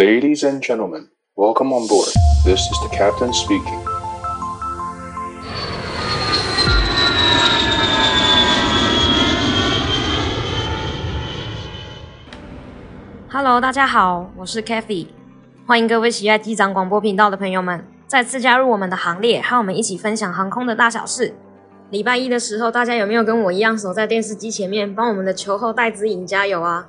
Ladies and gentlemen, welcome on board. This is the captain speaking. Hello，大家好，我是 Kathy，欢迎各位喜爱机长广播频道的朋友们再次加入我们的行列，和我们一起分享航空的大小事。礼拜一的时候，大家有没有跟我一样守在电视机前面，帮我们的球后戴资颖加油啊？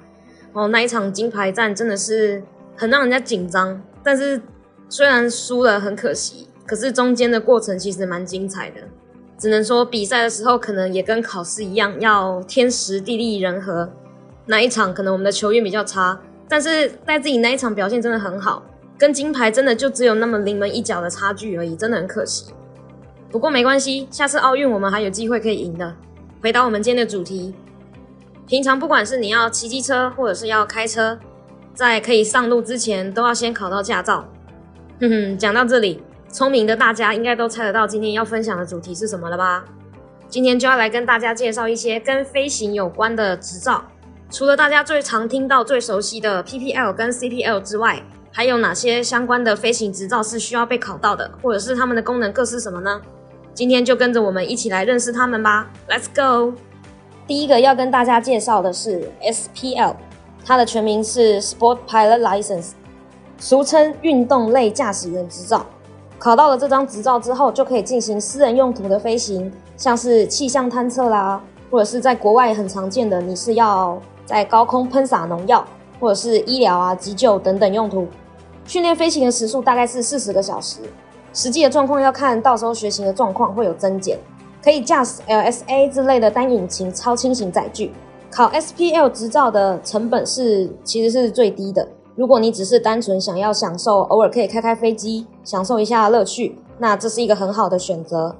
哦，那一场金牌战真的是。很让人家紧张，但是虽然输了很可惜，可是中间的过程其实蛮精彩的。只能说比赛的时候可能也跟考试一样，要天时地利人和。那一场可能我们的球运比较差，但是在自己那一场表现真的很好，跟金牌真的就只有那么临门一脚的差距而已，真的很可惜。不过没关系，下次奥运我们还有机会可以赢的。回到我们今天的主题，平常不管是你要骑机车或者是要开车。在可以上路之前，都要先考到驾照。哼哼，讲到这里，聪明的大家应该都猜得到今天要分享的主题是什么了吧？今天就要来跟大家介绍一些跟飞行有关的执照。除了大家最常听到、最熟悉的 PPL 跟 CPL 之外，还有哪些相关的飞行执照是需要被考到的，或者是他们的功能各是什么呢？今天就跟着我们一起来认识他们吧。Let's go！第一个要跟大家介绍的是 SPL。它的全名是 Sport Pilot License，俗称运动类驾驶员执照。考到了这张执照之后，就可以进行私人用途的飞行，像是气象探测啦，或者是在国外很常见的，你是要在高空喷洒农药，或者是医疗啊、急救等等用途。训练飞行的时数大概是四十个小时，实际的状况要看到时候学习的状况会有增减。可以驾驶 LSA 之类的单引擎超轻型载具。考 SPL 执照的成本是其实是最低的。如果你只是单纯想要享受，偶尔可以开开飞机，享受一下乐趣，那这是一个很好的选择。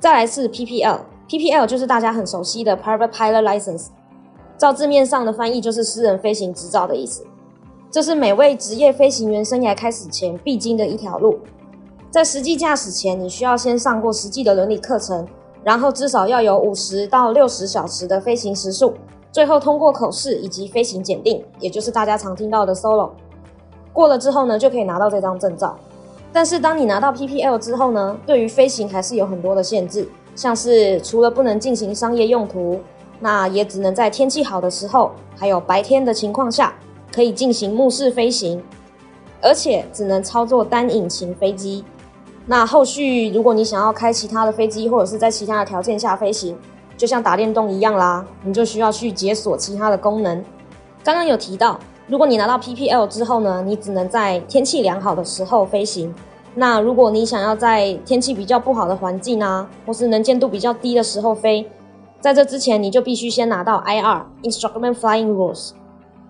再来是 PPL，PPL 就是大家很熟悉的 Private Pilot License，照字面上的翻译就是私人飞行执照的意思。这是每位职业飞行员生涯开始前必经的一条路。在实际驾驶前，你需要先上过实际的伦理课程，然后至少要有五十到六十小时的飞行时数。最后通过口试以及飞行检定，也就是大家常听到的 Solo，过了之后呢，就可以拿到这张证照。但是当你拿到 PPL 之后呢，对于飞行还是有很多的限制，像是除了不能进行商业用途，那也只能在天气好的时候，还有白天的情况下，可以进行目视飞行，而且只能操作单引擎飞机。那后续如果你想要开其他的飞机，或者是在其他的条件下飞行，就像打电动一样啦，你就需要去解锁其他的功能。刚刚有提到，如果你拿到 PPL 之后呢，你只能在天气良好的时候飞行。那如果你想要在天气比较不好的环境啊，或是能见度比较低的时候飞，在这之前你就必须先拿到 IR（Instrument Flying Rules），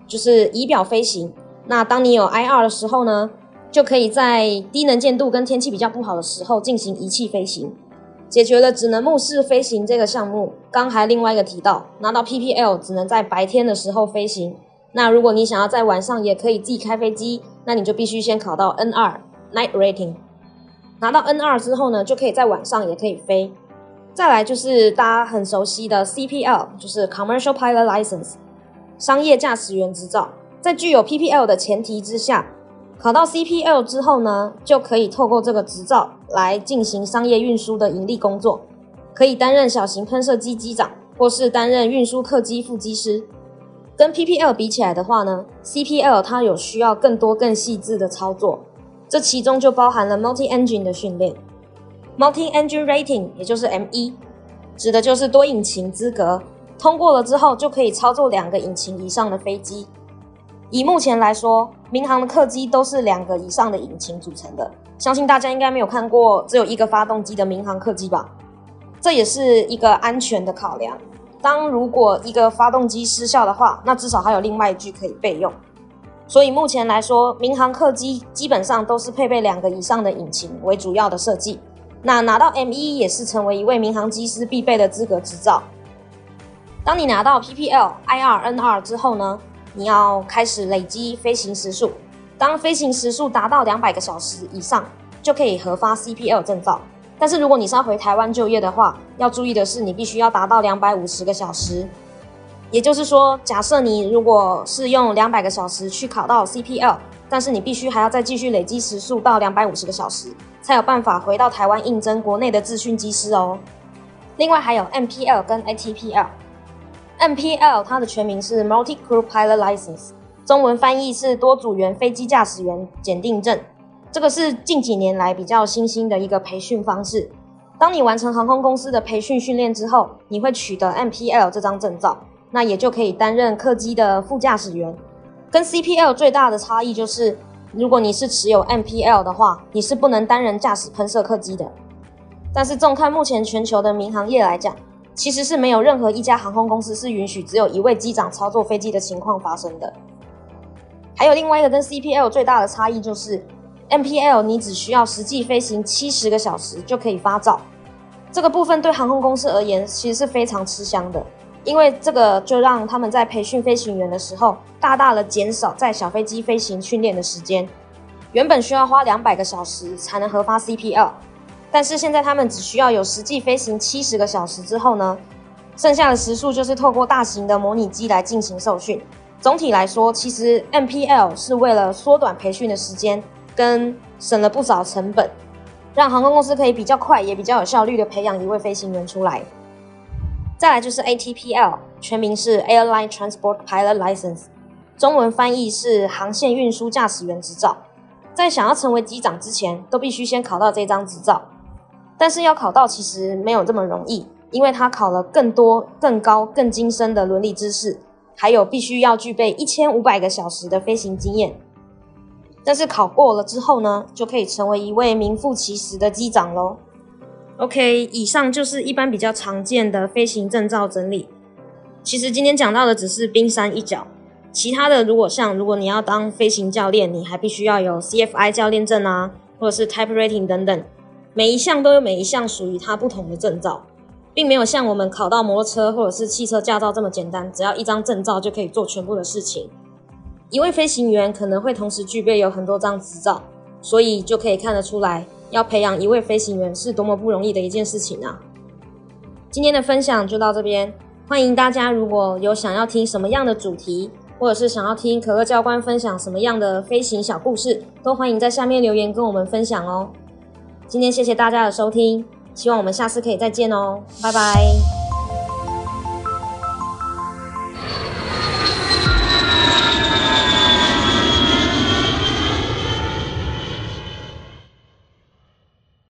就是仪表飞行。那当你有 IR 的时候呢，就可以在低能见度跟天气比较不好的时候进行仪器飞行。解决了只能目视飞行这个项目。刚还另外一个提到，拿到 PPL 只能在白天的时候飞行。那如果你想要在晚上也可以自己开飞机，那你就必须先考到 N2 Night Rating。拿到 N2 之后呢，就可以在晚上也可以飞。再来就是大家很熟悉的 CPL，就是 Commercial Pilot License，商业驾驶员执照。在具有 PPL 的前提之下。考到 CPL 之后呢，就可以透过这个执照来进行商业运输的盈利工作，可以担任小型喷射机机长，或是担任运输客机副机师。跟 PPL 比起来的话呢，CPL 它有需要更多更细致的操作，这其中就包含了 Multi Engine 的训练，Multi Engine Rating 也就是 M1，指的就是多引擎资格，通过了之后就可以操作两个引擎以上的飞机。以目前来说，民航的客机都是两个以上的引擎组成的。相信大家应该没有看过只有一个发动机的民航客机吧？这也是一个安全的考量。当如果一个发动机失效的话，那至少还有另外一具可以备用。所以目前来说，民航客机基本上都是配备两个以上的引擎为主要的设计。那拿到 M1 也是成为一位民航机师必备的资格执照。当你拿到 PPL、IR、NR 之后呢？你要开始累积飞行时数，当飞行时数达到两百个小时以上，就可以核发 CPL 证照。但是如果你是要回台湾就业的话，要注意的是，你必须要达到两百五十个小时。也就是说，假设你如果是用两百个小时去考到 CPL，但是你必须还要再继续累积时数到两百五十个小时，才有办法回到台湾应征国内的自训机师哦。另外还有 MPL 跟 ATPL MPL 它的全名是 Multi Crew Pilot License，中文翻译是多组员飞机驾驶员检定证。这个是近几年来比较新兴的一个培训方式。当你完成航空公司的培训训练之后，你会取得 MPL 这张证照，那也就可以担任客机的副驾驶员。跟 CPL 最大的差异就是，如果你是持有 MPL 的话，你是不能担任驾驶喷射客机的。但是，纵看目前全球的民航业来讲，其实是没有任何一家航空公司是允许只有一位机长操作飞机的情况发生的。还有另外一个跟 CPL 最大的差异就是。MPL 你只需要实际飞行七十个小时就可以发照，这个部分对航空公司而言其实是非常吃香的，因为这个就让他们在培训飞行员的时候，大大的减少在小飞机飞行训练的时间。原本需要花两百个小时才能核发 CPL，但是现在他们只需要有实际飞行七十个小时之后呢，剩下的时数就是透过大型的模拟机来进行受训。总体来说，其实 MPL 是为了缩短培训的时间。跟省了不少成本，让航空公司可以比较快也比较有效率的培养一位飞行员出来。再来就是 ATPL，全名是 Airline Transport Pilot License，中文翻译是航线运输驾驶员执照。在想要成为机长之前，都必须先考到这张执照。但是要考到其实没有这么容易，因为它考了更多、更高、更精深的伦理知识，还有必须要具备一千五百个小时的飞行经验。但是考过了之后呢，就可以成为一位名副其实的机长喽。OK，以上就是一般比较常见的飞行证照整理。其实今天讲到的只是冰山一角，其他的如果像如果你要当飞行教练，你还必须要有 CFI 教练证啊，或者是 Type Rating 等等，每一项都有每一项属于它不同的证照，并没有像我们考到摩托车或者是汽车驾照这么简单，只要一张证照就可以做全部的事情。一位飞行员可能会同时具备有很多张执照，所以就可以看得出来，要培养一位飞行员是多么不容易的一件事情啊！今天的分享就到这边，欢迎大家如果有想要听什么样的主题，或者是想要听可乐教官分享什么样的飞行小故事，都欢迎在下面留言跟我们分享哦。今天谢谢大家的收听，希望我们下次可以再见哦，拜拜。